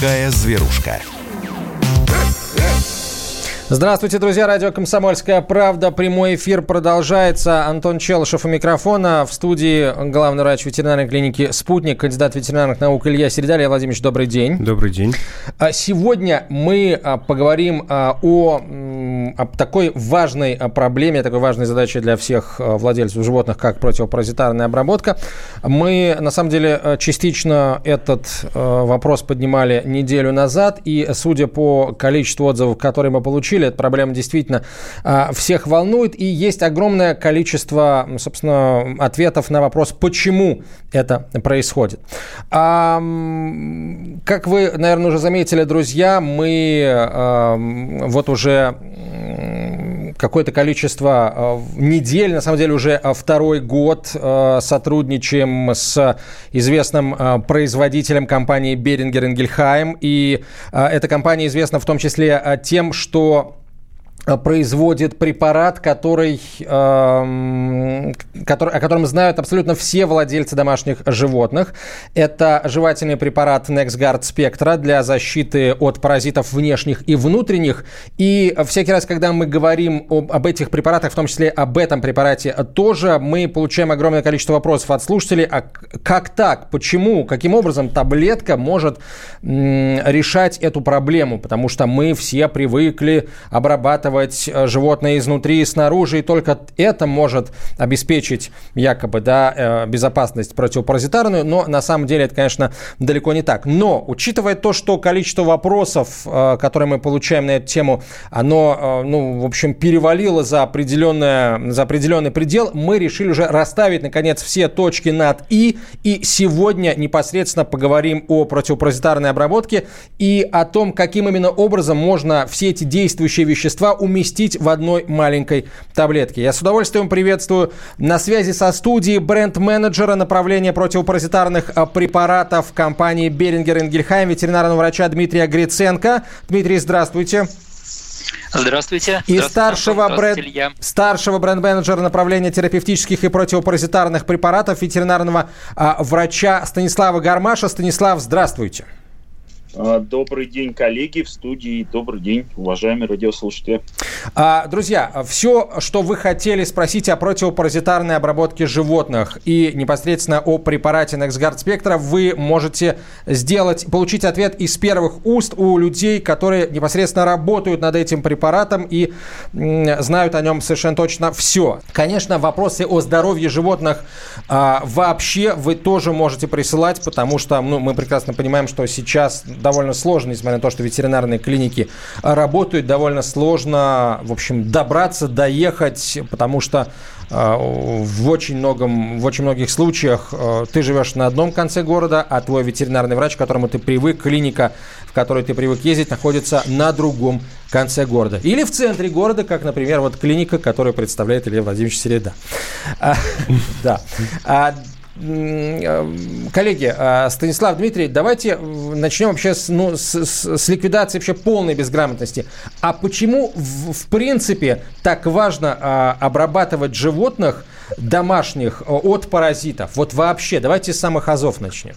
Морская зверушка. Здравствуйте, друзья. Радио «Комсомольская правда». Прямой эфир продолжается. Антон Челышев у микрофона. В студии главный врач ветеринарной клиники «Спутник», кандидат ветеринарных наук Илья Середа. Илья Владимирович, добрый день. Добрый день. А сегодня мы а, поговорим а, о, о такой важной проблеме, такой важной задаче для всех владельцев животных, как противопаразитарная обработка. Мы, на самом деле, частично этот вопрос поднимали неделю назад, и судя по количеству отзывов, которые мы получили. Эта проблема действительно всех волнует. И есть огромное количество, собственно, ответов на вопрос, почему это происходит. А, как вы, наверное, уже заметили, друзья, мы а, вот уже какое-то количество недель, на самом деле уже второй год сотрудничаем с известным производителем компании Берингер Ингельхайм. И эта компания известна в том числе тем, что Э, производит препарат, который, э, который, о котором знают абсолютно все владельцы домашних животных. Это жевательный препарат NexGuard Spectra для защиты от паразитов внешних и внутренних. И всякий раз, когда мы говорим об, об этих препаратах, в том числе об этом препарате тоже, мы получаем огромное количество вопросов от слушателей. А как так? Почему? Каким образом таблетка может м, решать эту проблему? Потому что мы все привыкли обрабатывать обрабатывать э, животное изнутри и снаружи, и только это может обеспечить якобы да, э, безопасность противопаразитарную, но на самом деле это, конечно, далеко не так. Но, учитывая то, что количество вопросов, э, которые мы получаем на эту тему, оно, ну, в общем, перевалило за, определенное, за определенный предел, мы решили уже расставить, наконец, все точки над «и», и сегодня непосредственно поговорим о противопаразитарной обработке и о том, каким именно образом можно все эти действующие вещества уместить в одной маленькой таблетке. Я с удовольствием приветствую на связи со студией бренд-менеджера направления противопаразитарных а, препаратов компании Берингер Ингельхайм, ветеринарного врача Дмитрия Гриценко. Дмитрий, здравствуйте. Здравствуйте. И Здравствуйте, старшего, бренд, старшего бренд-менеджера направления терапевтических и противопаразитарных препаратов ветеринарного а, врача Станислава Гармаша. Станислав, здравствуйте. А, добрый день, коллеги в студии. Добрый день, уважаемые радиослушатели. А, друзья, все, что вы хотели спросить о противопаразитарной обработке животных и непосредственно о препарате NexGuard Spectra, вы можете сделать, получить ответ из первых уст у людей, которые непосредственно работают над этим препаратом и знают о нем совершенно точно все. Конечно, вопросы о здоровье животных а, вообще вы тоже можете присылать, потому что ну, мы прекрасно понимаем, что сейчас довольно сложно, несмотря на то, что ветеринарные клиники работают, довольно сложно, в общем, добраться, доехать, потому что э, в очень, многом, в очень многих случаях э, ты живешь на одном конце города, а твой ветеринарный врач, к которому ты привык, клиника, в которой ты привык ездить, находится на другом конце города. Или в центре города, как, например, вот клиника, которую представляет Илья Владимирович Середа. А, да. А, Э, коллеги, э, Станислав, Дмитрий, давайте начнем вообще с, ну, с, с, с ликвидации вообще полной безграмотности. А почему, в, в принципе, так важно а, обрабатывать животных домашних от паразитов? Вот вообще, давайте с самых азов начнем.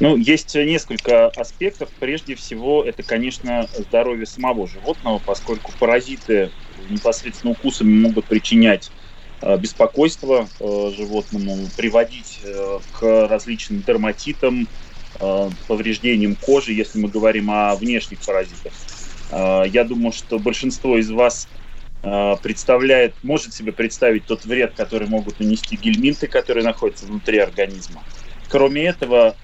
Ну, есть несколько аспектов. Прежде всего, это, конечно, здоровье самого животного, поскольку паразиты непосредственно укусами могут причинять Э, беспокойство э, животному, приводить э, к различным дерматитам, повреждениям кожи, если мы говорим о внешних паразитах. Я думаю, что большинство из вас представляет, может себе представить тот вред, который могут нанести гельминты, которые находятся внутри организма. Кроме этого,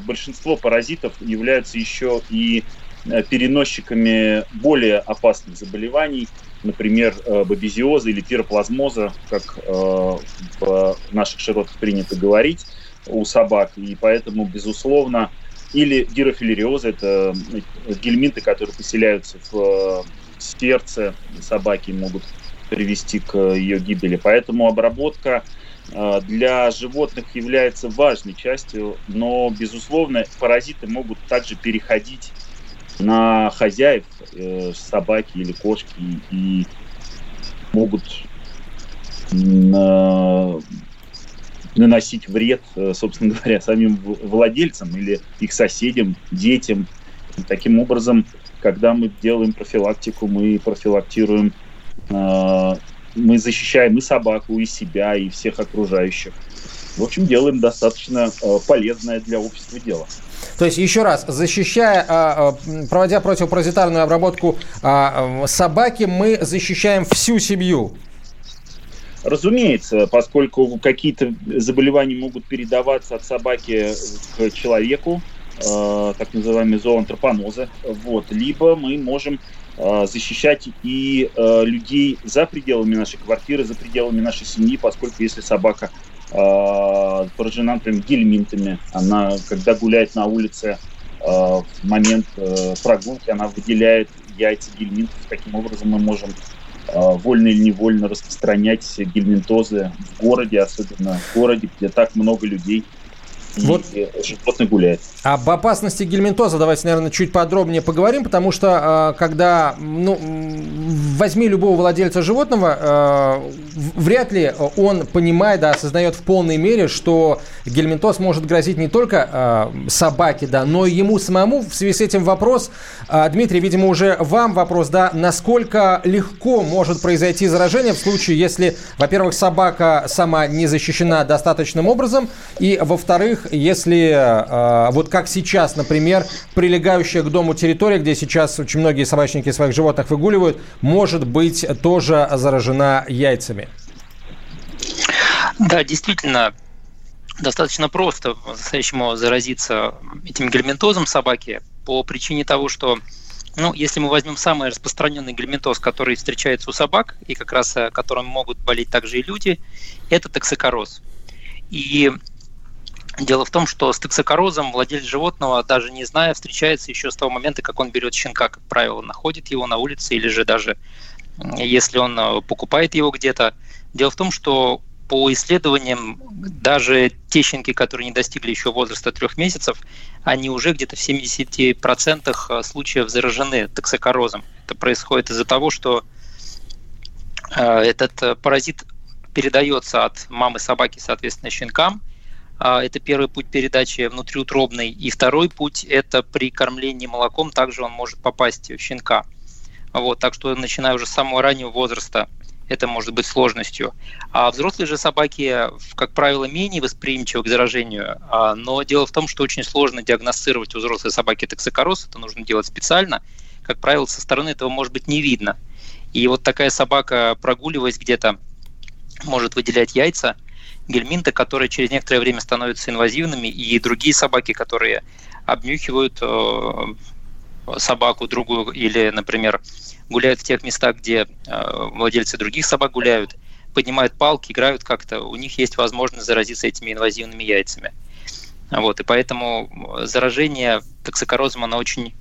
большинство паразитов являются еще и переносчиками более опасных заболеваний, например, э, бабезиоза или пироплазмоза, как э, в наших широтах принято говорить у собак. И поэтому, безусловно, или дирофилериоза, это гельминты, которые поселяются в сердце собаки, могут привести к ее гибели. Поэтому обработка э, для животных является важной частью, но, безусловно, паразиты могут также переходить на хозяев э, собаки или кошки и могут э, наносить вред, собственно говоря, самим владельцам или их соседям, детям. И таким образом, когда мы делаем профилактику, мы профилактируем, мы защищаем и собаку, и себя, и всех окружающих. В общем, делаем достаточно полезное для общества дело. То есть, еще раз, защищая, а, а, проводя противопаразитарную обработку а, собаки, мы защищаем всю семью. Разумеется, поскольку какие-то заболевания могут передаваться от собаки к человеку, так называемые зооантропонозы, вот, либо мы можем защищать и людей за пределами нашей квартиры, за пределами нашей семьи, поскольку если собака э, поражена, например, гельминтами. Она, когда гуляет на улице э, в момент э, прогулки, она выделяет яйца гельминтов. Таким образом мы можем э, вольно или невольно распространять гельминтозы в городе, особенно в городе, где так много людей вот. животных гуляет. Об опасности гельминтоза давайте, наверное, чуть подробнее поговорим, потому что а, когда, ну, возьми любого владельца животного, а, вряд ли он понимает, да, осознает в полной мере, что гельминтоз может грозить не только а, собаке, да, но и ему самому. В связи с этим вопрос, Дмитрий, видимо, уже вам вопрос, да, насколько легко может произойти заражение в случае, если, во-первых, собака сама не защищена достаточным образом, и, во-вторых, если вот как сейчас, например, прилегающая к дому территория, где сейчас очень многие собачники своих животных выгуливают, может быть тоже заражена яйцами? Да, действительно, достаточно просто по-настоящему заразиться этим гельминтозом собаки по причине того, что ну, если мы возьмем самый распространенный гельминтоз, который встречается у собак, и как раз э, которым могут болеть также и люди, это токсикороз. И Дело в том, что с токсикорозом владелец животного, даже не зная, встречается еще с того момента, как он берет щенка, как правило, находит его на улице или же даже если он э, покупает его где-то. Дело в том, что по исследованиям даже те щенки, которые не достигли еще возраста трех месяцев, они уже где-то в 70% э, случаев заражены токсикорозом. Это происходит из-за того, что э, этот паразит передается от мамы собаки, соответственно, щенкам – это первый путь передачи внутриутробный. И второй путь – это при кормлении молоком также он может попасть в щенка. Вот, так что начиная уже с самого раннего возраста это может быть сложностью. А взрослые же собаки, как правило, менее восприимчивы к заражению. А, но дело в том, что очень сложно диагностировать у взрослой собаки токсикороз. Это нужно делать специально. Как правило, со стороны этого может быть не видно. И вот такая собака, прогуливаясь где-то, может выделять яйца, гельминты, которые через некоторое время становятся инвазивными, и другие собаки, которые обнюхивают э, собаку другую или, например, гуляют в тех местах, где э, владельцы других собак гуляют, поднимают палки, играют как-то, у них есть возможность заразиться этими инвазивными яйцами. Вот, и поэтому заражение токсикорозом, оно очень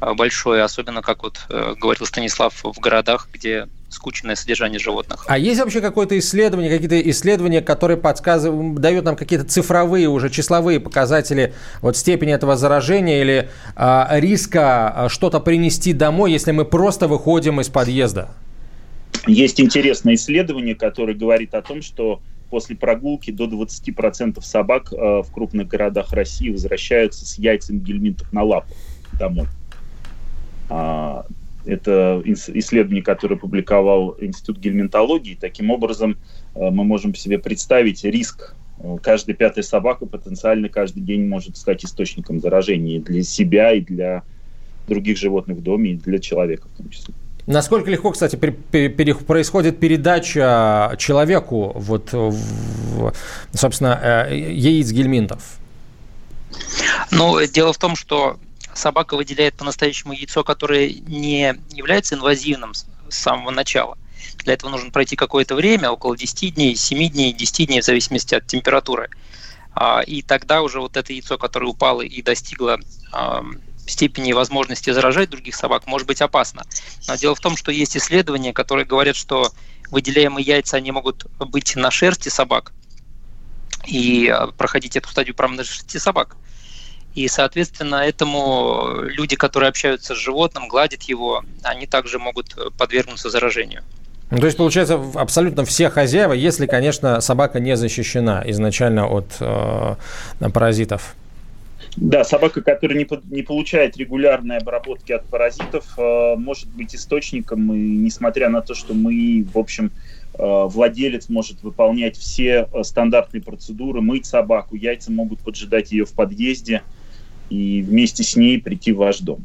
э, большое, особенно, как вот говорил Станислав, в городах, где скучное содержание животных. А есть вообще какое-то исследование, какие-то исследования, которые подсказывают, дают нам какие-то цифровые, уже числовые показатели вот степени этого заражения или а, риска а, что-то принести домой, если мы просто выходим из подъезда? Есть интересное исследование, которое говорит о том, что после прогулки до 20% собак э, в крупных городах России возвращаются с яйцами гельминтов на лапу домой. А, это исследование, которое публиковал Институт гельминтологии. Таким образом, э, мы можем себе представить риск. Э, каждая пятая собака потенциально каждый день может стать источником заражения для себя, и для других животных в доме, и для человека в том числе. Насколько легко, кстати, происходит передача человеку, вот, собственно, э, яиц гельминтов? Ну, дело в том, что собака выделяет по-настоящему яйцо, которое не является инвазивным с самого начала. Для этого нужно пройти какое-то время, около 10 дней, 7 дней, 10 дней, в зависимости от температуры. А, и тогда уже вот это яйцо, которое упало и достигло степени возможности заражать других собак, может быть опасно. Но дело в том, что есть исследования, которые говорят, что выделяемые яйца, они могут быть на шерсти собак и а, проходить эту стадию прямо на шерсти собак. И, соответственно, этому люди, которые общаются с животным, гладят его, они также могут подвергнуться заражению. Ну, то есть, получается, абсолютно все хозяева, если, конечно, собака не защищена изначально от э, паразитов. Да, собака, которая не, не получает регулярной обработки от паразитов, э, может быть источником, и несмотря на то, что мы, в общем, э, владелец может выполнять все э, стандартные процедуры, мыть собаку, яйца могут поджидать ее в подъезде – и вместе с ней прийти в ваш дом.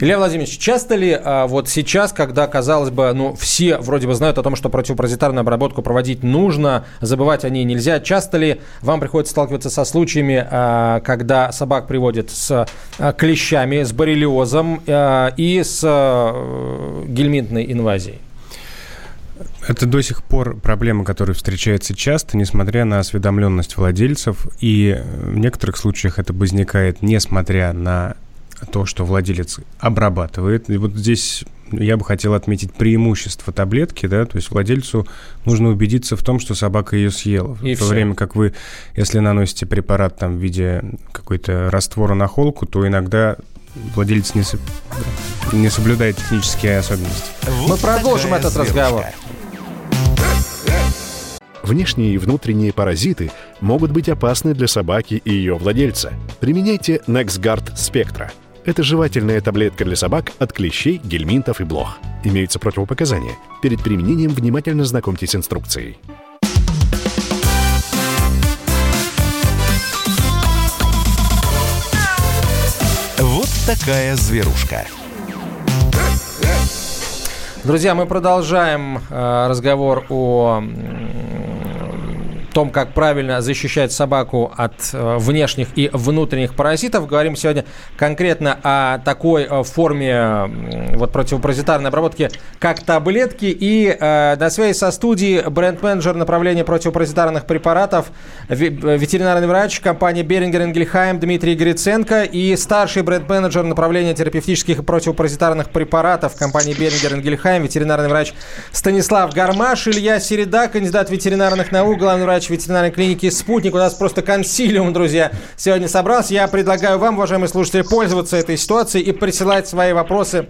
Илья Владимирович, часто ли а, вот сейчас, когда, казалось бы, ну, все вроде бы знают о том, что противопаразитарную обработку проводить нужно, забывать о ней нельзя, часто ли вам приходится сталкиваться со случаями, а, когда собак приводят с а, клещами, с боррелиозом а, и с а, гельминтной инвазией? Это до сих пор проблема, которая встречается часто, несмотря на осведомленность владельцев. И в некоторых случаях это возникает, несмотря на то, что владелец обрабатывает. И вот здесь я бы хотел отметить преимущество таблетки, да, то есть владельцу нужно убедиться в том, что собака ее съела. И в то все. время как вы, если наносите препарат там в виде какой-то раствора на холку, то иногда владелец не, не соблюдает технические особенности. Вот Мы продолжим этот зверушка. разговор. Внешние и внутренние паразиты могут быть опасны для собаки и ее владельца. Применяйте NexGard Spectra. Это жевательная таблетка для собак от клещей, гельминтов и блох. Имеются противопоказания. Перед применением внимательно знакомьтесь с инструкцией. Вот такая зверушка. Друзья, мы продолжаем э, разговор о том, как правильно защищать собаку от э, внешних и внутренних паразитов. Говорим сегодня конкретно о такой э, форме вот, противопаразитарной обработки, как таблетки. И э, на связи со студией бренд-менеджер направления противопаразитарных препаратов, ветеринарный врач компании Берингер Энгельхайм Дмитрий Гриценко и старший бренд-менеджер направления терапевтических и противопаразитарных препаратов компании Берингер Энгельхайм, ветеринарный врач Станислав Гармаш, Илья Середа, кандидат ветеринарных наук, главный врач врач ветеринарной клиники «Спутник». У нас просто консилиум, друзья, сегодня собрался. Я предлагаю вам, уважаемые слушатели, пользоваться этой ситуацией и присылать свои вопросы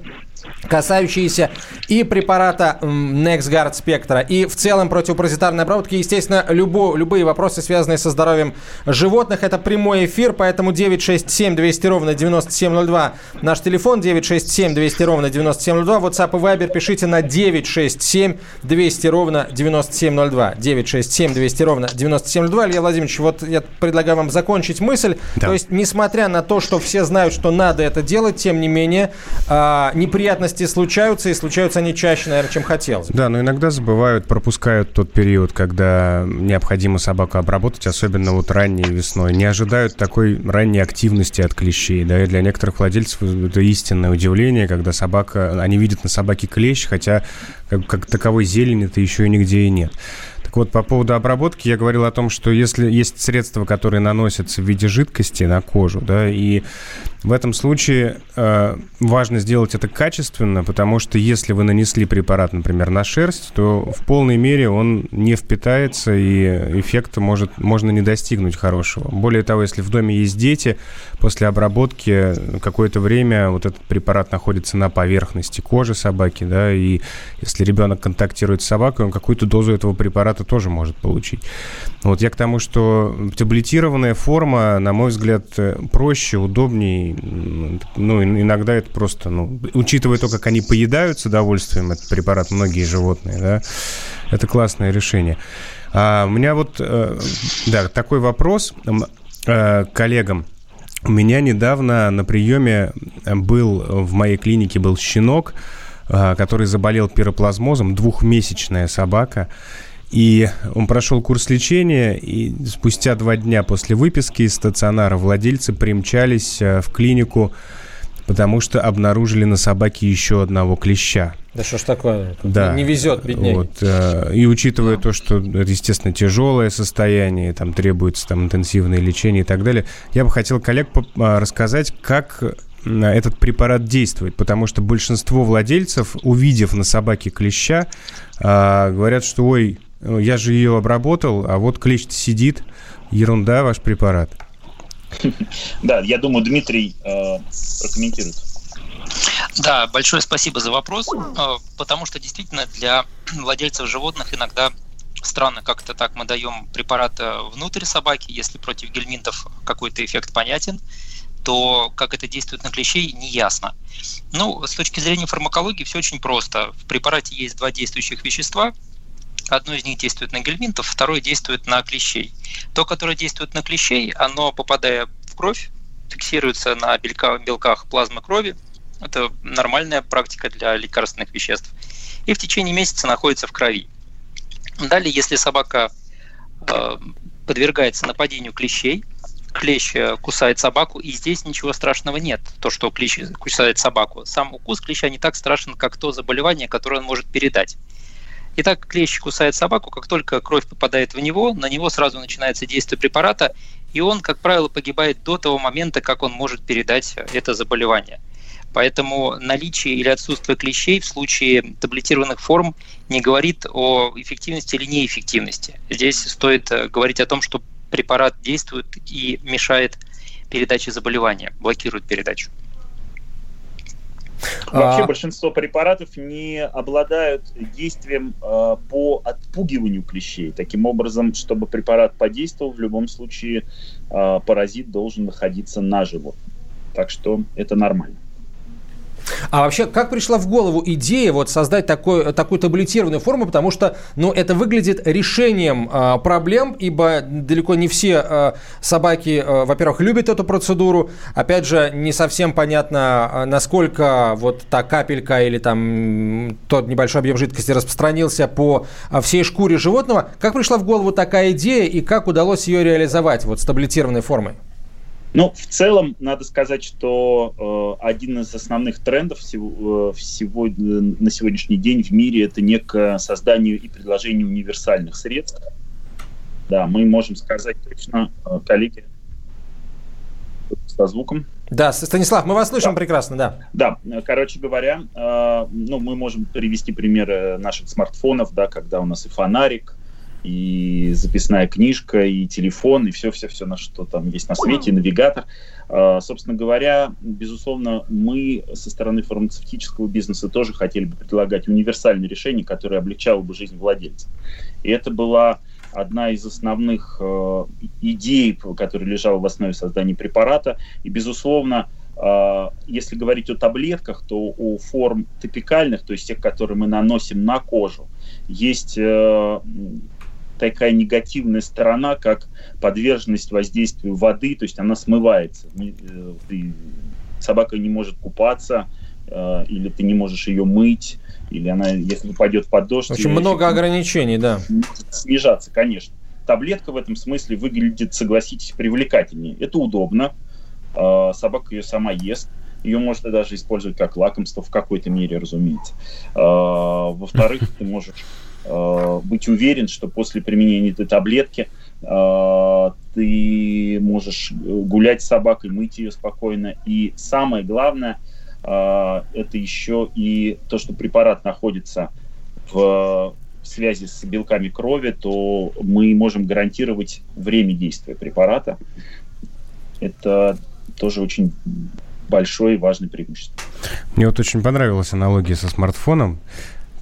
касающиеся и препарата NexGuard Spectra, и в целом противопаразитарной обработки. Естественно, любо, любые вопросы, связанные со здоровьем животных, это прямой эфир, поэтому 967 200 ровно 9702 наш телефон, 967 200 ровно 9702, WhatsApp и Viber пишите на 967 200 ровно 9702, 967 200 ровно 9702. Илья Владимирович, вот я предлагаю вам закончить мысль, да. то есть, несмотря на то, что все знают, что надо это делать, тем не менее, э, неприятно неприятности случаются, и случаются они чаще, наверное, чем хотелось Да, но иногда забывают, пропускают тот период, когда необходимо собаку обработать, особенно вот ранней весной. Не ожидают такой ранней активности от клещей, да, и для некоторых владельцев это истинное удивление, когда собака, они видят на собаке клещ, хотя как, как таковой зелени-то еще и нигде и нет. Так вот, по поводу обработки я говорил о том, что если есть средства, которые наносятся в виде жидкости на кожу, да, и в этом случае э, важно сделать это качественно, потому что если вы нанесли препарат, например, на шерсть, то в полной мере он не впитается и эффекта может, можно не достигнуть хорошего. Более того, если в доме есть дети, после обработки какое-то время вот этот препарат находится на поверхности кожи собаки, да, и если ребенок контактирует с собакой, он какую-то дозу этого препарата тоже может получить. Вот я к тому, что таблетированная форма, на мой взгляд, проще, удобнее ну, иногда это просто, ну, учитывая то, как они поедают с удовольствием этот препарат, многие животные, да, это классное решение. А у меня вот, э, да, такой вопрос э, коллегам. У меня недавно на приеме был в моей клинике был щенок, э, который заболел пироплазмозом, двухмесячная собака. И он прошел курс лечения, и спустя два дня после выписки из стационара владельцы примчались э, в клинику, потому что обнаружили на собаке еще одного клеща. Да что ж такое? Да. Не везет, бедняги. Вот, э, и учитывая то, что это, естественно, тяжелое состояние, там требуется там, интенсивное лечение и так далее, я бы хотел коллег а, рассказать, как этот препарат действует, потому что большинство владельцев, увидев на собаке клеща, а, говорят, что ой, я же ее обработал, а вот клещ сидит. Ерунда ваш препарат. Да, я думаю, Дмитрий э, прокомментирует. Да, большое спасибо за вопрос, э, потому что действительно для владельцев животных иногда странно как-то так мы даем препарат внутрь собаки, если против гельминтов какой-то эффект понятен, то как это действует на клещей, не ясно. Ну, с точки зрения фармакологии все очень просто. В препарате есть два действующих вещества. Одно из них действует на гельминтов, второе действует на клещей. То, которое действует на клещей, оно, попадая в кровь, фиксируется на белках, плазмы крови. Это нормальная практика для лекарственных веществ. И в течение месяца находится в крови. Далее, если собака э, подвергается нападению клещей, клещ э, кусает собаку, и здесь ничего страшного нет, то, что клещ кусает собаку. Сам укус клеща не так страшен, как то заболевание, которое он может передать. Итак, клещ кусает собаку, как только кровь попадает в него, на него сразу начинается действие препарата, и он, как правило, погибает до того момента, как он может передать это заболевание. Поэтому наличие или отсутствие клещей в случае таблетированных форм не говорит о эффективности или неэффективности. Здесь стоит э, говорить о том, что препарат действует и мешает передаче заболевания, блокирует передачу. Вообще а... большинство препаратов не обладают действием э, по отпугиванию клещей. Таким образом, чтобы препарат подействовал, в любом случае э, паразит должен находиться на животном. Так что это нормально. А вообще, как пришла в голову идея вот создать такой, такую таблетированную форму, потому что, ну, это выглядит решением э, проблем, ибо далеко не все э, собаки, э, во-первых, любят эту процедуру, опять же, не совсем понятно, насколько вот та капелька или там тот небольшой объем жидкости распространился по всей шкуре животного. Как пришла в голову такая идея и как удалось ее реализовать вот с таблетированной формой? Ну, в целом, надо сказать, что э, один из основных трендов всего, э, всего, э, на сегодняшний день в мире это не к созданию и предложению универсальных средств. Да, мы можем сказать точно, э, коллеги, со звуком. Да, Станислав, мы вас слышим да. прекрасно, да. Да, короче говоря, э, ну, мы можем привести примеры наших смартфонов, да, когда у нас и фонарик, и записная книжка, и телефон, и все-все-все, на что там есть на свете, и навигатор. А, собственно говоря, безусловно, мы со стороны фармацевтического бизнеса тоже хотели бы предлагать универсальное решение, которое облегчало бы жизнь владельца. И это была одна из основных э, идей, которая лежала в основе создания препарата. И, безусловно, э, если говорить о таблетках, то у форм топикальных, то есть тех, которые мы наносим на кожу, есть э, такая негативная сторона, как подверженность воздействию воды, то есть она смывается. Э, ты, собака не может купаться, э, или ты не можешь ее мыть, или она, если упадет под дождь... В общем, много ограничений, да. Снижаться, конечно. Таблетка в этом смысле выглядит, согласитесь, привлекательнее. Это удобно. Э, собака ее сама ест. Ее можно даже использовать как лакомство в какой-то мере, разумеется. Во-вторых, ты можешь быть уверен, что после применения этой таблетки э, ты можешь гулять с собакой, мыть ее спокойно. И самое главное, э, это еще и то, что препарат находится в связи с белками крови, то мы можем гарантировать время действия препарата. Это тоже очень большое и важное преимущество. Мне вот очень понравилась аналогия со смартфоном.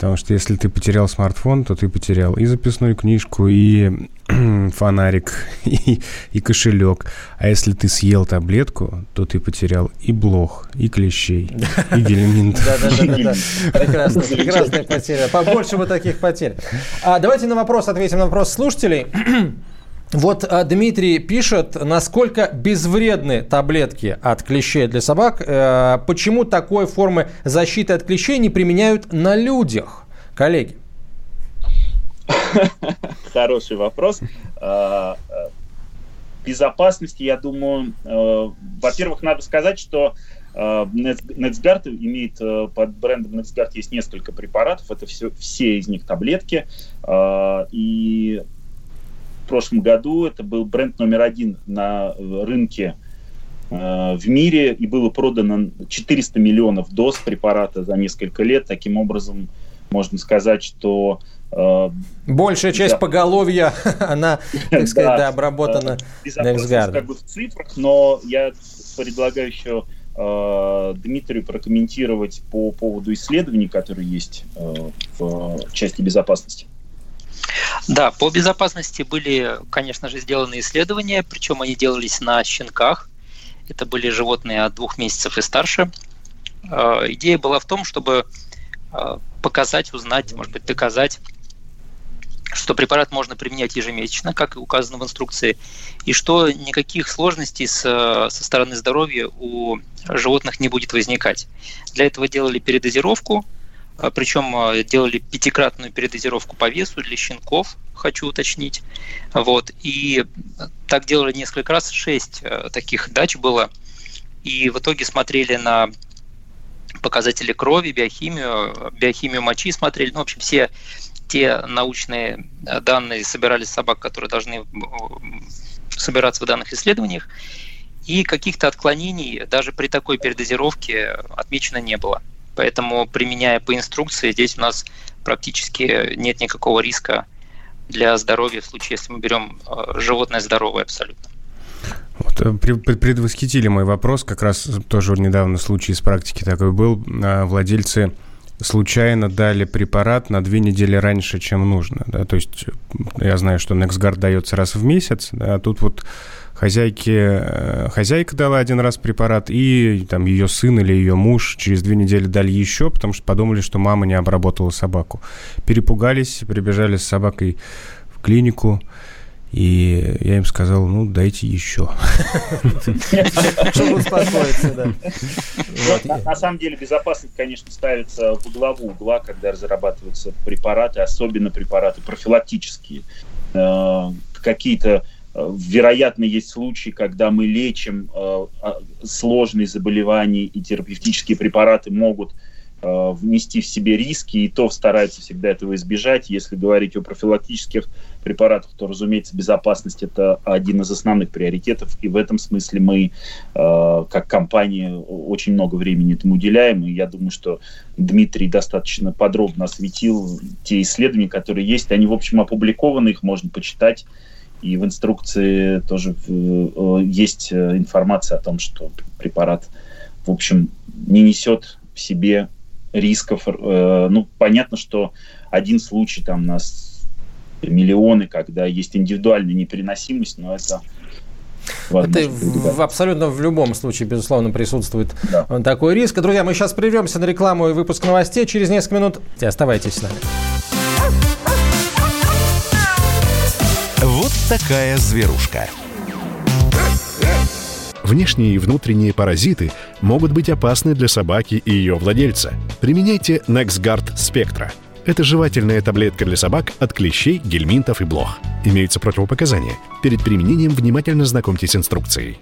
Потому что если ты потерял смартфон, то ты потерял и записную книжку, и фонарик, и, и кошелек. А если ты съел таблетку, то ты потерял и блох, и клещей, и гельминт. Да-да-да. Прекрасно, прекрасная потеря. Побольше бы таких потерь. А давайте на вопрос ответим на вопрос слушателей. Вот а, Дмитрий пишет, насколько безвредны таблетки от клещей для собак. Э, почему такой формы защиты от клещей не применяют на людях, коллеги? Хороший вопрос. А, а, безопасности, я думаю, э, во-первых, надо сказать, что NexGuard имеет э, под брендом NexGuard есть несколько препаратов, это все, все из них таблетки, и прошлом году. Это был бренд номер один на рынке э, в мире, и было продано 400 миллионов доз препарата за несколько лет. Таким образом, можно сказать, что... Э, Большая часть да, поголовья, она, так сказать, да, обработана Безопасность как бы в цифрах, но я предлагаю еще э, Дмитрию прокомментировать по поводу исследований, которые есть э, в части безопасности. Да, по безопасности были, конечно же, сделаны исследования, причем они делались на щенках. Это были животные от двух месяцев и старше. Э, идея была в том, чтобы э, показать, узнать, может быть, доказать, что препарат можно применять ежемесячно, как и указано в инструкции, и что никаких сложностей с, со стороны здоровья у животных не будет возникать. Для этого делали передозировку, а, причем а, делали пятикратную передозировку по весу для щенков, хочу уточнить. Вот. И так делали несколько раз, шесть а, таких дач было. И в итоге смотрели на показатели крови, биохимию, биохимию мочи смотрели. Ну, в общем, все те научные данные собирались собак, которые должны собираться в данных исследованиях. И каких-то отклонений даже при такой передозировке отмечено не было. Поэтому, применяя по инструкции, здесь у нас практически нет никакого риска для здоровья в случае, если мы берем э, животное здоровое абсолютно. Вот, э, предвосхитили мой вопрос, как раз тоже недавно случай из практики такой был. А, владельцы случайно дали препарат на две недели раньше, чем нужно. Да? То есть я знаю, что NexGard дается раз в месяц, да, а тут вот хозяйке, э, хозяйка дала один раз препарат, и там ее сын или ее муж через две недели дали еще, потому что подумали, что мама не обработала собаку. Перепугались, прибежали с собакой в клинику, и я им сказал, ну, дайте еще. Чтобы успокоиться, да. На самом деле безопасность, конечно, ставится в главу угла, когда разрабатываются препараты, особенно препараты профилактические. Э, какие-то Э, вероятно, есть случаи, когда мы лечим э, а, сложные заболевания, и терапевтические препараты могут э, внести в себе риски, и то стараются всегда этого избежать. Если говорить о профилактических препаратах, то, разумеется, безопасность – это один из основных приоритетов, и в этом смысле мы, как компания, очень много времени этому уделяем, и я думаю, что Дмитрий достаточно подробно осветил те исследования, которые есть. Они, в общем, опубликованы, их можно почитать и в инструкции тоже э, есть э, информация о том, что препарат, в общем, не несет в себе рисков. Э, ну, понятно, что один случай там на миллионы, когда есть индивидуальная непереносимость, но это это в, абсолютно в любом случае, безусловно, присутствует да. такой риск. Друзья, мы сейчас прервемся на рекламу и выпуск новостей. Через несколько минут оставайтесь с нами. такая зверушка. Внешние и внутренние паразиты могут быть опасны для собаки и ее владельца. Применяйте NexGard Spectra. Это жевательная таблетка для собак от клещей, гельминтов и блох. Имеются противопоказания. Перед применением внимательно знакомьтесь с инструкцией.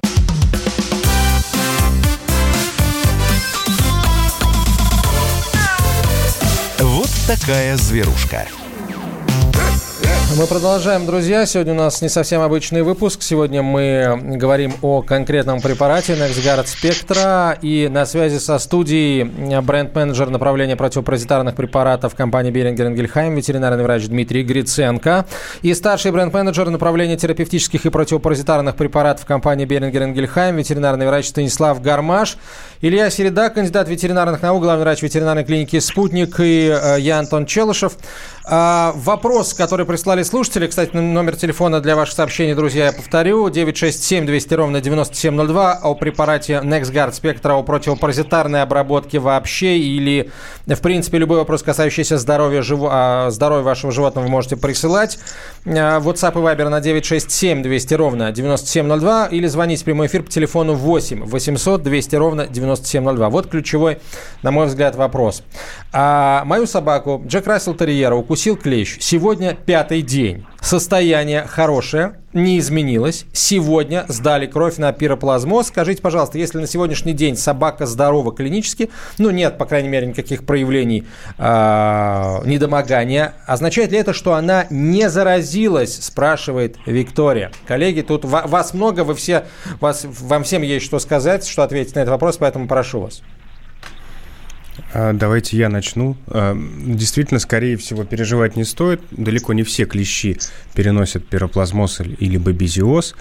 Вот такая зверушка. Мы продолжаем, друзья. Сегодня у нас не совсем обычный выпуск. Сегодня мы говорим о конкретном препарате NexGard Spectra. И на связи со студией бренд-менеджер направления противопаразитарных препаратов компании Берингер Энгельхайм, ветеринарный врач Дмитрий Гриценко. И старший бренд-менеджер направления терапевтических и противопаразитарных препаратов компании Берингер Энгельхайм, ветеринарный врач Станислав Гармаш. Илья Середа, кандидат ветеринарных наук, главный врач ветеринарной клиники «Спутник» и э, я, Антон Челышев. А, вопрос, который прислали слушатели, кстати, номер телефона для ваших сообщений, друзья, я повторю, 967 200 ровно 9702 о препарате NexGard Spectra, о противопаразитарной обработке вообще или, в принципе, любой вопрос, касающийся здоровья, живо, а, здоровья вашего животного, вы можете присылать. А, WhatsApp и Viber на 967 200 ровно 9702 или звонить в прямой эфир по телефону 8 800 200 ровно 9702. Вот ключевой, на мой взгляд, вопрос. А, мою собаку Джек Рассел Терьера укусил укусил клещ. Сегодня пятый день. Состояние хорошее, не изменилось. Сегодня сдали кровь на пироплазмоз. Скажите, пожалуйста, если на сегодняшний день собака здорова клинически, ну нет, по крайней мере, никаких проявлений э, недомогания, означает ли это, что она не заразилась, спрашивает Виктория. Коллеги, тут вас много, вы все, вас, вам всем есть что сказать, что ответить на этот вопрос, поэтому прошу вас. А, давайте я начну. А, действительно, скорее всего, переживать не стоит. Далеко не все клещи переносят пироплазмоз или бабезиоз.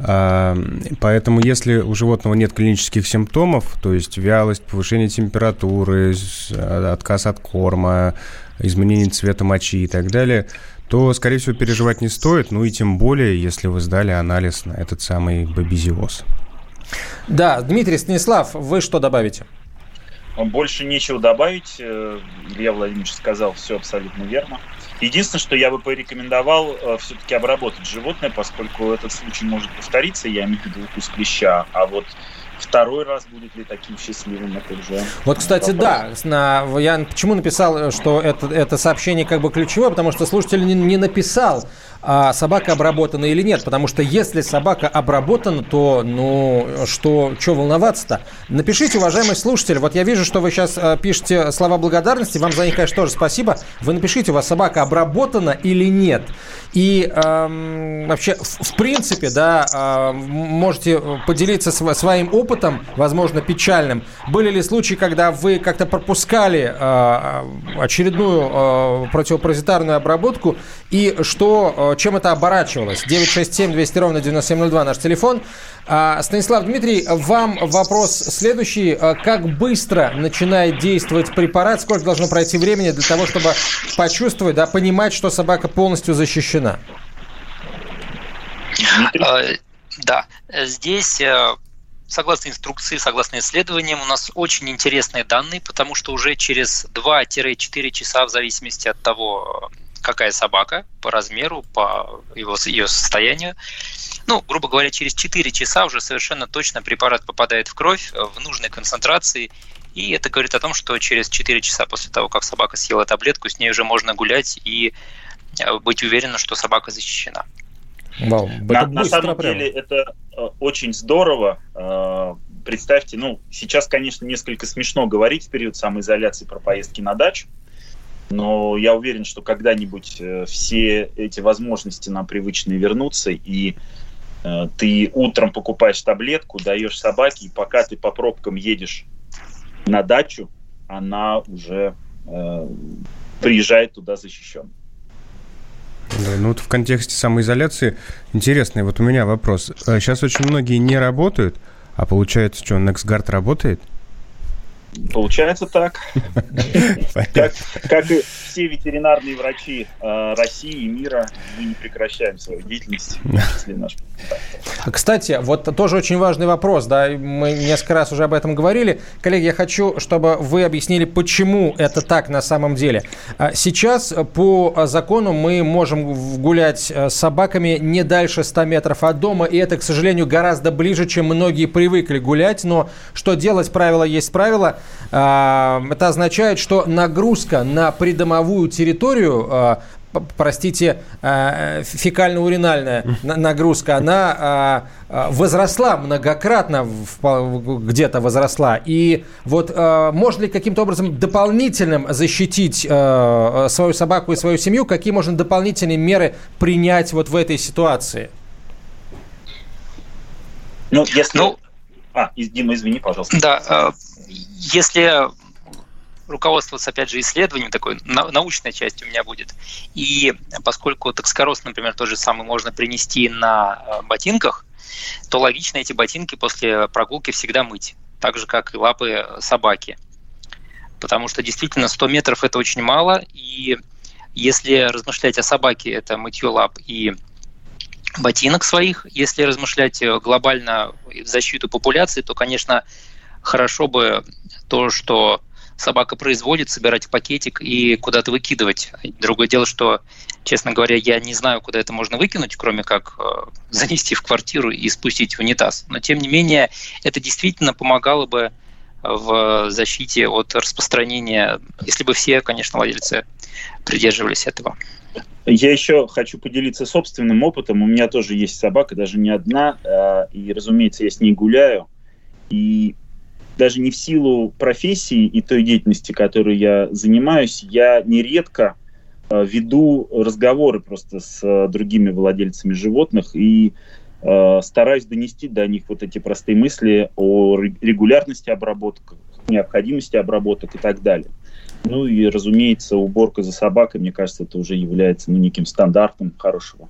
А, поэтому, если у животного нет клинических симптомов, то есть вялость, повышение температуры, отказ от корма, изменение цвета мочи и так далее, то, скорее всего, переживать не стоит, ну и тем более, если вы сдали анализ на этот самый бабизиоз. Да, Дмитрий Станислав, вы что добавите? Больше нечего добавить. Э, Илья Владимирович сказал все абсолютно верно. Единственное, что я бы порекомендовал э, все-таки обработать животное, поскольку этот случай может повториться, я имею в виду укус клеща, а вот второй раз будет ли таким счастливым, это уже... Вот, кстати, вопрос. да, на, я почему написал, что это, это сообщение как бы ключевое, потому что слушатель не, не написал, а собака обработана или нет. Потому что если собака обработана, то, ну, что, что волноваться-то? Напишите, уважаемый слушатель, вот я вижу, что вы сейчас э, пишете слова благодарности, вам за них, конечно, тоже спасибо. Вы напишите, у вас собака обработана или нет. И эм, вообще, в, в принципе, да, э, можете поделиться св- своим опытом, возможно, печальным. Были ли случаи, когда вы как-то пропускали э, очередную э, противопаразитарную обработку, и что, э, чем это оборачивалось? 967 200 ровно 9702 наш телефон. А, Станислав Дмитрий, вам вопрос следующий. А, как быстро начинает действовать препарат? Сколько должно пройти времени для того, чтобы почувствовать, да, понимать, что собака полностью защищена? А, да, здесь э, согласно инструкции, согласно исследованиям, у нас очень интересные данные, потому что уже через 2-4 часа, в зависимости от того, какая собака по размеру, по его, ее состоянию, ну, грубо говоря, через 4 часа уже совершенно точно препарат попадает в кровь в нужной концентрации, и это говорит о том, что через 4 часа после того, как собака съела таблетку, с ней уже можно гулять и э, быть уверенным, что собака защищена. Вау, на, на самом прямо. деле это э, очень здорово. Э, представьте, ну, сейчас, конечно, несколько смешно говорить в период самоизоляции про поездки на дачу, но я уверен, что когда-нибудь все эти возможности нам привычные вернутся, и ты утром покупаешь таблетку, даешь собаке, и пока ты по пробкам едешь на дачу, она уже э, приезжает туда защищенной. Ну вот в контексте самоизоляции интересный вот у меня вопрос. Сейчас э, очень многие не работают, а получается, что NextGuard работает? Получается так. как, как и все ветеринарные врачи э, России и мира, мы не прекращаем свою деятельность, в том числе наш Кстати, вот тоже очень важный вопрос, да, мы несколько раз уже об этом говорили. Коллеги, я хочу, чтобы вы объяснили, почему это так на самом деле. А сейчас по закону мы можем гулять э, с собаками не дальше 100 метров от дома, и это, к сожалению, гораздо ближе, чем многие привыкли гулять, но что делать, правило есть правило. А, это означает, что нагрузка на придомовую территорию а, простите, а, фекально-уринальная нагрузка, она возросла многократно, где-то возросла. И вот можно ли каким-то образом дополнительным защитить свою собаку и свою семью? Какие можно дополнительные меры принять вот в этой ситуации? Ну, если... Ну, а, Дима, извини, пожалуйста. Да, если руководствоваться, опять же, исследованием, такой научной частью у меня будет. И поскольку токсикороз, например, тот же самый можно принести на э, ботинках, то логично эти ботинки после прогулки всегда мыть, так же, как и лапы собаки. Потому что действительно 100 метров – это очень мало, и если размышлять о собаке, это мытье лап и ботинок своих. Если размышлять глобально в защиту популяции, то, конечно, хорошо бы то, что собака производит, собирать в пакетик и куда-то выкидывать. Другое дело, что, честно говоря, я не знаю, куда это можно выкинуть, кроме как э, занести в квартиру и спустить в унитаз. Но, тем не менее, это действительно помогало бы в защите от распространения, если бы все, конечно, владельцы придерживались этого. Я еще хочу поделиться собственным опытом. У меня тоже есть собака, даже не одна, э, и, разумеется, я с ней гуляю. И даже не в силу профессии и той деятельности, которой я занимаюсь, я нередко э, веду разговоры просто с э, другими владельцами животных и э, стараюсь донести до них вот эти простые мысли о регулярности обработок, необходимости обработок и так далее. Ну и, разумеется, уборка за собакой, мне кажется, это уже является ну, неким стандартом хорошего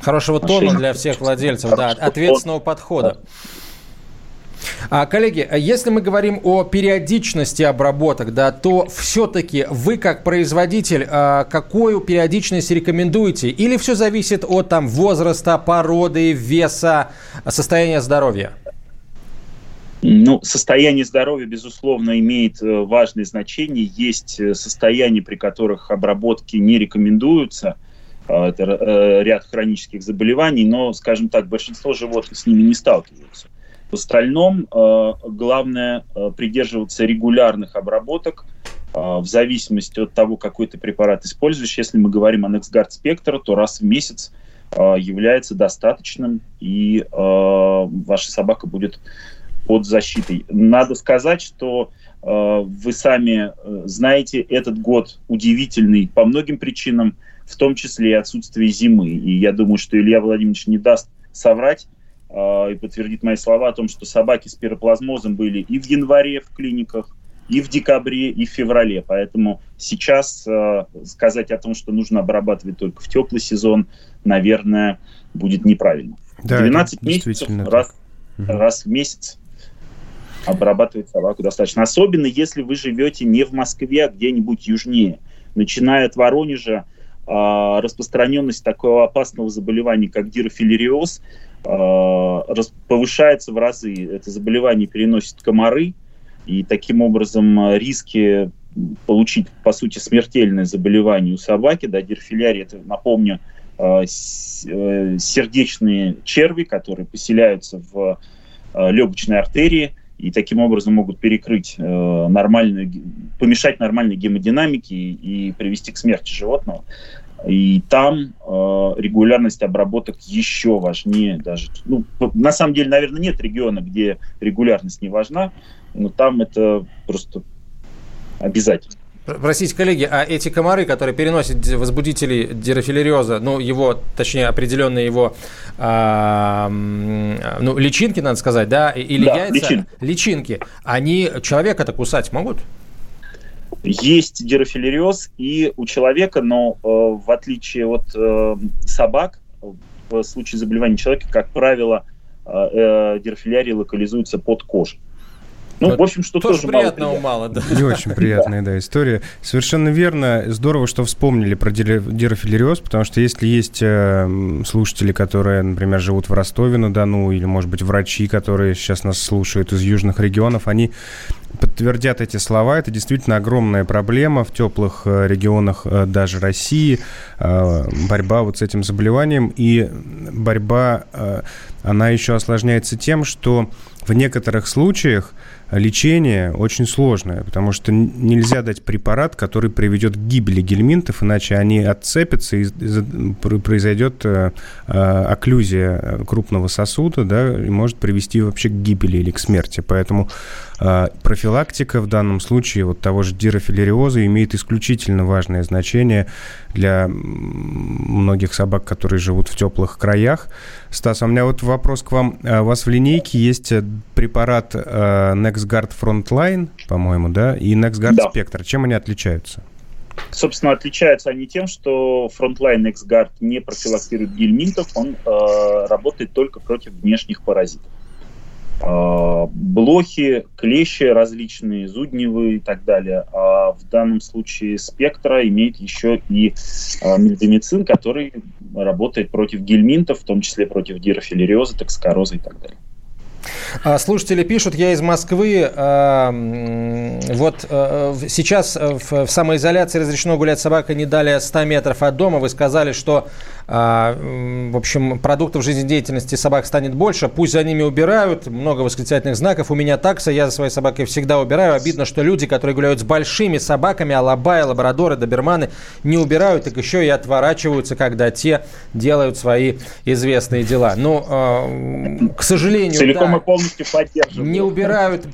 Хорошего тона для всех владельцев, да, ответственного подхода. А, коллеги, если мы говорим о периодичности обработок, да, то все-таки вы как производитель а, какую периодичность рекомендуете? Или все зависит от там, возраста, породы, веса, состояния здоровья? Ну, состояние здоровья, безусловно, имеет э, важное значение. Есть э, состояния, при которых обработки не рекомендуются. А, это э, ряд хронических заболеваний, но, скажем так, большинство животных с ними не сталкиваются. В остальном э, главное э, придерживаться регулярных обработок э, в зависимости от того, какой ты препарат используешь. Если мы говорим о NexGard Spectra, то раз в месяц является достаточным, и ваша собака будет под защитой. Надо сказать, что вы сами знаете, этот год удивительный по многим причинам, в том числе и отсутствие зимы. И я думаю, что Илья Владимирович не даст соврать, и подтвердит мои слова о том, что собаки с пироплазмозом были и в январе в клиниках, и в декабре, и в феврале. Поэтому сейчас э, сказать о том, что нужно обрабатывать только в теплый сезон, наверное, будет неправильно. Да, 12 месяцев раз, угу. раз в месяц обрабатывать собаку достаточно. Особенно если вы живете не в Москве, а где-нибудь южнее. Начиная от Воронежа, э, распространенность такого опасного заболевания, как дирофилериоз, Э, повышается в разы. Это заболевание переносит комары, и таким образом э, риски получить, по сути, смертельное заболевание у собаки, да, дирфилярия, это, напомню, э, сердечные черви, которые поселяются в легочной артерии, и таким образом могут перекрыть нормальную, помешать нормальной гемодинамике и привести к смерти животного. И там э, регулярность обработок еще важнее даже. Ну, на самом деле, наверное, нет региона, где регулярность не важна, но там это просто обязательно. Простите, коллеги, а эти комары, которые переносят возбудители дирофилериоза, ну, его, точнее, определенные его, а, ну, личинки, надо сказать, да, или да, яйца, личинки. личинки, они человека-то кусать могут? Есть дирофилериоз и у человека, но э, в отличие от э, собак, в случае заболевания человека, как правило, э, э дирофилярия локализуется под кожей. Ну, Но в общем, что тоже, тоже приятного мало, да. Не очень приятная, да, история. Совершенно верно. Здорово, что вспомнили про дирофилериоз, потому что если есть э, слушатели, которые, например, живут в Ростове-на-Дону, или, может быть, врачи, которые сейчас нас слушают из южных регионов, они подтвердят эти слова. Это действительно огромная проблема в теплых э, регионах э, даже России. Борьба вот с этим заболеванием. И борьба, она еще осложняется тем, что в некоторых случаях лечение очень сложное, потому что нельзя дать препарат, который приведет к гибели гельминтов, иначе они отцепятся и произойдет э, э, окклюзия крупного сосуда, да, и может привести вообще к гибели или к смерти. Поэтому э, профилактика в данном случае вот того же дирофилериоза имеет исключительно важное значение для многих собак, которые живут в теплых краях. Стас, у меня вот вопрос к вам. У вас в линейке есть препарат Next NexGuard Frontline, по-моему, да, и NexGuard да. Spectre. Чем они отличаются? Собственно, отличаются они тем, что Frontline NexGuard не профилактирует гельминтов, он э, работает только против внешних паразитов. Э, блохи, клещи различные, зудневые и так далее. А в данном случае спектра имеет еще и э, мельдомицин, который работает против гельминтов, в том числе против дирофилериоза, токсикороза и так далее. А, слушатели пишут, я из Москвы. А, вот а, сейчас в самоизоляции разрешено гулять собака не далее 100 метров от дома. Вы сказали, что в общем, продуктов жизнедеятельности собак станет больше. Пусть за ними убирают. Много восклицательных знаков. У меня такса. Я за своей собакой всегда убираю. Обидно, что люди, которые гуляют с большими собаками, алабаи, лабрадоры, доберманы, не убирают, так еще и отворачиваются, когда те делают свои известные дела. Но, к сожалению, Целиком да, и полностью поддерживаю. Не убирают.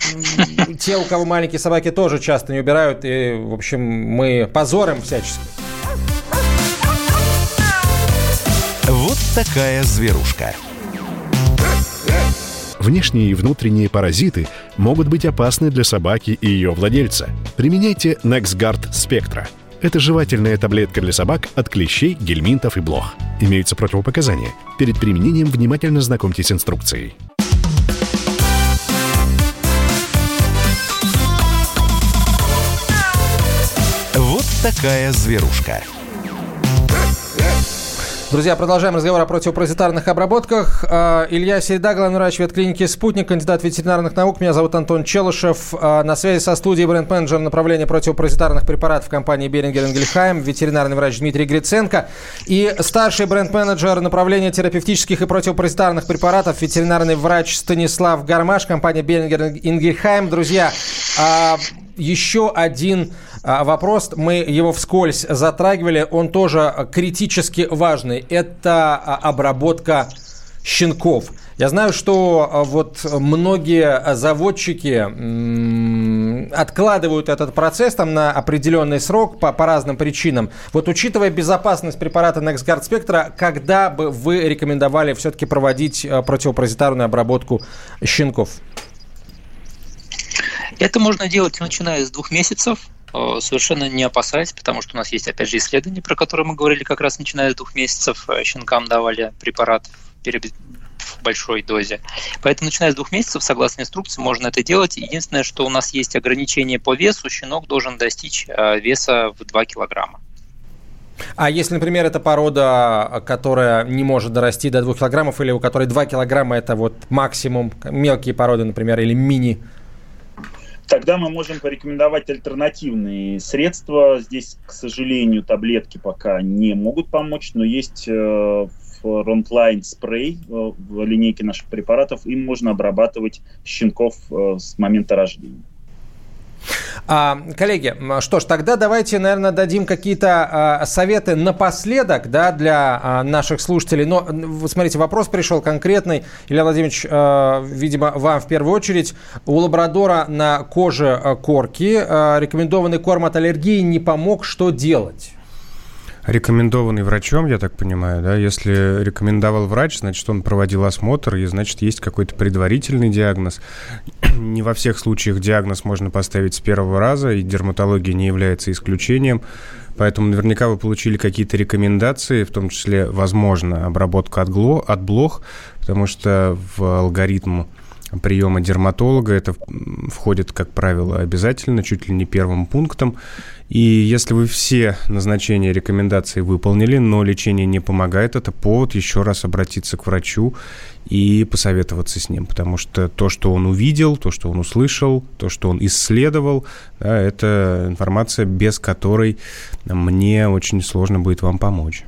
Те, у кого маленькие собаки, тоже часто не убирают. И, в общем, мы позорим всячески. Такая зверушка. Внешние и внутренние паразиты могут быть опасны для собаки и ее владельца. Применяйте NexGuard Spectra – Это жевательная таблетка для собак от клещей, гельминтов и блох. Имеются противопоказания. Перед применением внимательно знакомьтесь с инструкцией. Вот такая зверушка. Друзья, продолжаем разговор о противопаразитарных обработках. А, Илья Середа, главный врач ветклиники «Спутник», кандидат ветеринарных наук. Меня зовут Антон Челышев. А, на связи со студией бренд-менеджер направления противопаразитарных препаратов компании «Берингер Энгельхайм», ветеринарный врач Дмитрий Гриценко и старший бренд-менеджер направления терапевтических и противопаразитарных препаратов, ветеринарный врач Станислав Гармаш, компания «Берингер Энгельхайм». Друзья, а, еще один вопрос, мы его вскользь затрагивали, он тоже критически важный. Это а, обработка щенков. Я знаю, что а, вот многие заводчики откладывают этот процесс там на определенный срок по, по разным причинам. Вот учитывая безопасность препарата NexGard Spectra, когда бы вы рекомендовали все-таки проводить противопаразитарную обработку щенков? Это можно делать начиная с двух месяцев, совершенно не опасаясь, потому что у нас есть, опять же, исследования, про которые мы говорили, как раз начиная с двух месяцев э, щенкам давали препарат в большой дозе. Поэтому, начиная с двух месяцев, согласно инструкции, можно это делать. Единственное, что у нас есть ограничение по весу, щенок должен достичь э, веса в 2 килограмма. А если, например, это порода, которая не может дорасти до 2 килограммов, или у которой 2 килограмма это вот максимум, мелкие породы, например, или мини Тогда мы можем порекомендовать альтернативные средства. Здесь, к сожалению, таблетки пока не могут помочь, но есть э, спрей э, в линейке наших препаратов. Им можно обрабатывать щенков э, с момента рождения. А, коллеги, что ж, тогда давайте, наверное, дадим какие-то а, советы напоследок да, для а, наших слушателей. Но, вы смотрите, вопрос пришел конкретный. Илья Владимирович, видимо, вам в первую очередь. У лабрадора на коже корки рекомендованный корм от аллергии не помог. Что делать? Рекомендованный врачом, я так понимаю, да? Если рекомендовал врач, значит, он проводил осмотр, и, значит, есть какой-то предварительный диагноз. Не во всех случаях диагноз можно поставить с первого раза, и дерматология не является исключением. Поэтому наверняка вы получили какие-то рекомендации, в том числе, возможно, обработка от, гло, от блох, потому что в алгоритм приема дерматолога. Это входит, как правило, обязательно, чуть ли не первым пунктом. И если вы все назначения рекомендации выполнили, но лечение не помогает, это повод еще раз обратиться к врачу и посоветоваться с ним, потому что то, что он увидел, то, что он услышал, то, что он исследовал, да, это информация, без которой мне очень сложно будет вам помочь.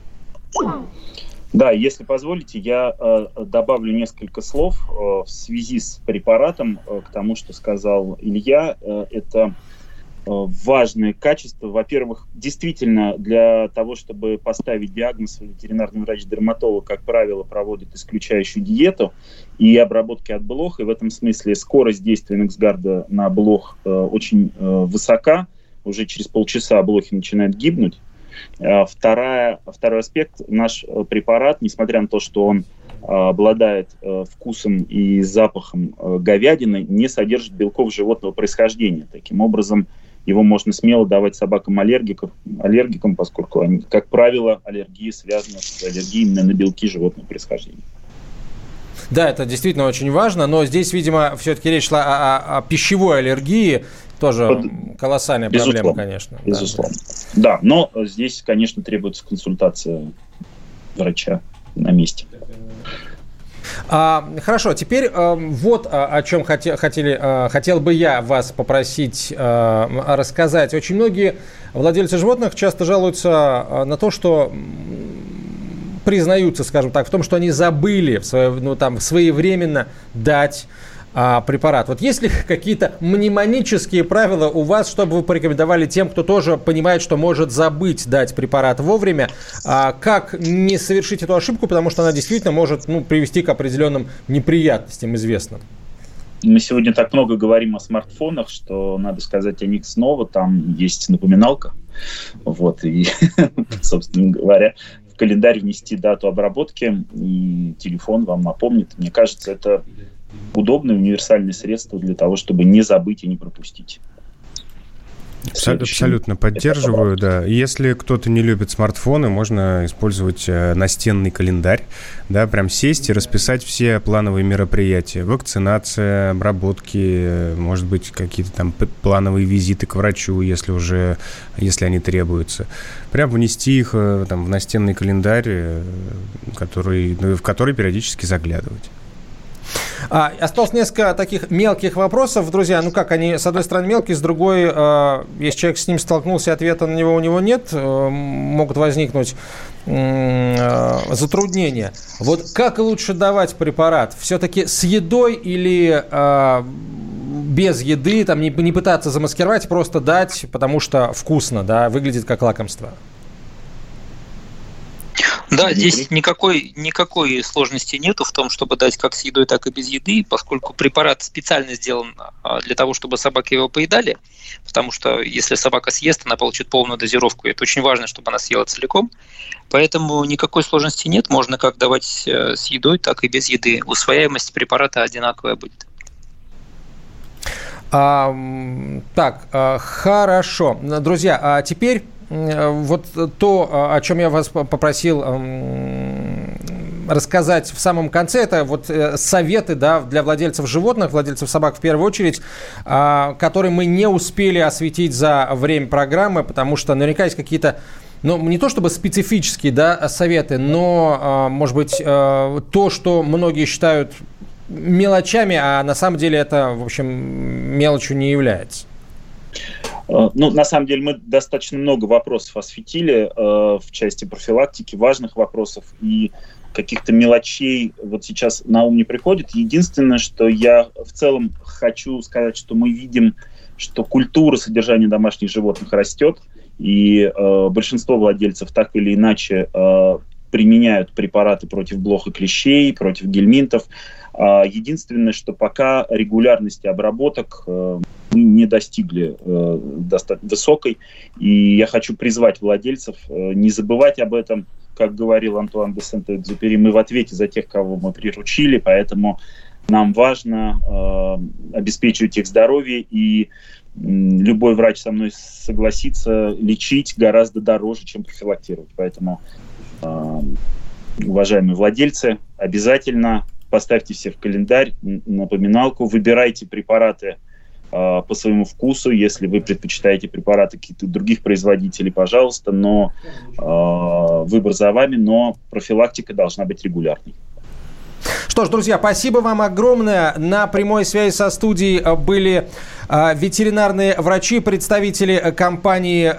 Да, если позволите, я э, добавлю несколько слов э, в связи с препаратом э, к тому, что сказал Илья. Э, это важное качество. Во-первых, действительно, для того, чтобы поставить диагноз, ветеринарный врач-дерматолог, как правило, проводит исключающую диету и обработки от блох. И в этом смысле скорость действия Нексгарда на блох э, очень э, высока. Уже через полчаса блохи начинают гибнуть. Э, вторая, второй аспект, наш э, препарат, несмотря на то, что он э, обладает вкусом и запахом говядины, не содержит белков животного происхождения. Таким образом, его можно смело давать собакам-аллергикам, аллергикам, поскольку, они, как правило, аллергии связаны с аллергией именно на белки животного происхождения. Да, это действительно очень важно, но здесь, видимо, все-таки речь шла о, о, о пищевой аллергии, тоже Под... колоссальная безусловно, проблема, конечно. Безусловно. Да. да, но здесь, конечно, требуется консультация врача на месте. А, хорошо, теперь а, вот а, о чем хоте, хотели, а, хотел бы я вас попросить а, рассказать. Очень многие владельцы животных часто жалуются а, на то, что признаются, скажем так, в том, что они забыли в свое, ну, там, своевременно дать а, препарат. Вот есть ли какие-то мнемонические правила у вас, чтобы вы порекомендовали тем, кто тоже понимает, что может забыть дать препарат вовремя, а, как не совершить эту ошибку, потому что она действительно может ну, привести к определенным неприятностям известным? Мы сегодня так много говорим о смартфонах, что надо сказать о них снова. Там есть напоминалка. Вот, и, собственно говоря, в календарь внести дату обработки, и телефон вам напомнит. Мне кажется, это удобное универсальное средство для того, чтобы не забыть и не пропустить. Абсолютно поддерживаю, да. Если кто-то не любит смартфоны, можно использовать э, настенный календарь, да, прям сесть и расписать все плановые мероприятия. Вакцинация, обработки, э, может быть, какие-то там плановые визиты к врачу, если уже, если они требуются. Прям внести их э, там в настенный календарь, который, в который периодически заглядывать. А, осталось несколько таких мелких вопросов, друзья. Ну как, они, с одной стороны, мелкие, с другой, э, если человек с ним столкнулся, ответа на него у него нет, э, могут возникнуть э, затруднения. Вот как лучше давать препарат? Все-таки с едой или э, без еды, там не, не пытаться замаскировать, просто дать, потому что вкусно, да, выглядит как лакомство? Да, здесь никакой, никакой сложности нету в том, чтобы дать как с едой, так и без еды, поскольку препарат специально сделан а, для того, чтобы собаки его поедали, потому что если собака съест, она получит полную дозировку, и это очень важно, чтобы она съела целиком. Поэтому никакой сложности нет, можно как давать э, с едой, так и без еды. Усвояемость препарата одинаковая будет. А, так, а, хорошо. Друзья, а теперь вот то, о чем я вас попросил рассказать в самом конце, это вот э, советы да, для владельцев животных, владельцев собак в первую очередь, а, которые мы не успели осветить за время программы, потому что наверняка есть какие-то ну, не то чтобы специфические да, советы, но, а, может быть, э, то, что многие считают мелочами, а на самом деле это, в общем, мелочью не является. Э, ну, на самом деле, мы достаточно много вопросов осветили э, в части профилактики, важных вопросов и каких-то мелочей вот сейчас на ум не приходит. Единственное, что я в целом хочу сказать, что мы видим, что культура содержания домашних животных растет, и э, большинство владельцев так или иначе э, применяют препараты против блох и клещей, против гельминтов. Э, единственное, что пока регулярности обработок э, не достигли э, достаточно высокой. И я хочу призвать владельцев э, не забывать об этом. Как говорил Антуан де Сент-Экзюпери, мы в ответе за тех, кого мы приручили, поэтому нам важно э, обеспечивать их здоровье, и любой врач со мной согласится, лечить гораздо дороже, чем профилактировать. Поэтому, э, уважаемые владельцы, обязательно поставьте все в календарь, напоминалку, выбирайте препараты, а, по своему вкусу. Если вы предпочитаете препараты каких-то других производителей, пожалуйста, но э, выбор за вами, но профилактика должна быть регулярной. Что ж, друзья, спасибо вам огромное. На прямой связи со студией э, были э, ветеринарные врачи, представители э, компании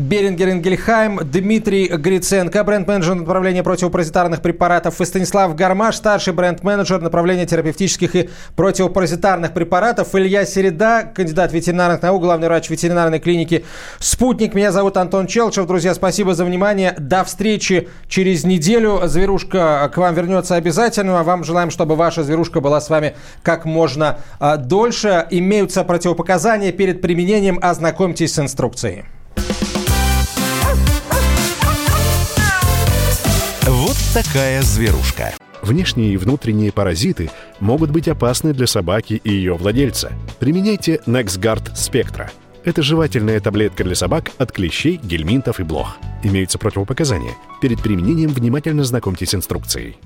Берингер Ингельхайм, Дмитрий Гриценко, бренд-менеджер направления противопаразитарных препаратов, и Станислав Гармаш, старший бренд-менеджер направления терапевтических и противопаразитарных препаратов, Илья Середа, кандидат ветеринарных наук, главный врач ветеринарной клиники «Спутник». Меня зовут Антон Челчев. Друзья, спасибо за внимание. До встречи через неделю. Зверушка к вам вернется обязательно. А вам желаем, чтобы ваша зверушка была с вами как можно а, дольше. Имеются противопоказания перед применением. Ознакомьтесь с инструкцией. Вот такая зверушка. Внешние и внутренние паразиты могут быть опасны для собаки и ее владельца. Применяйте NexGard Spectra. Это жевательная таблетка для собак от клещей, гельминтов и блох. Имеются противопоказания. Перед применением внимательно знакомьтесь с инструкцией.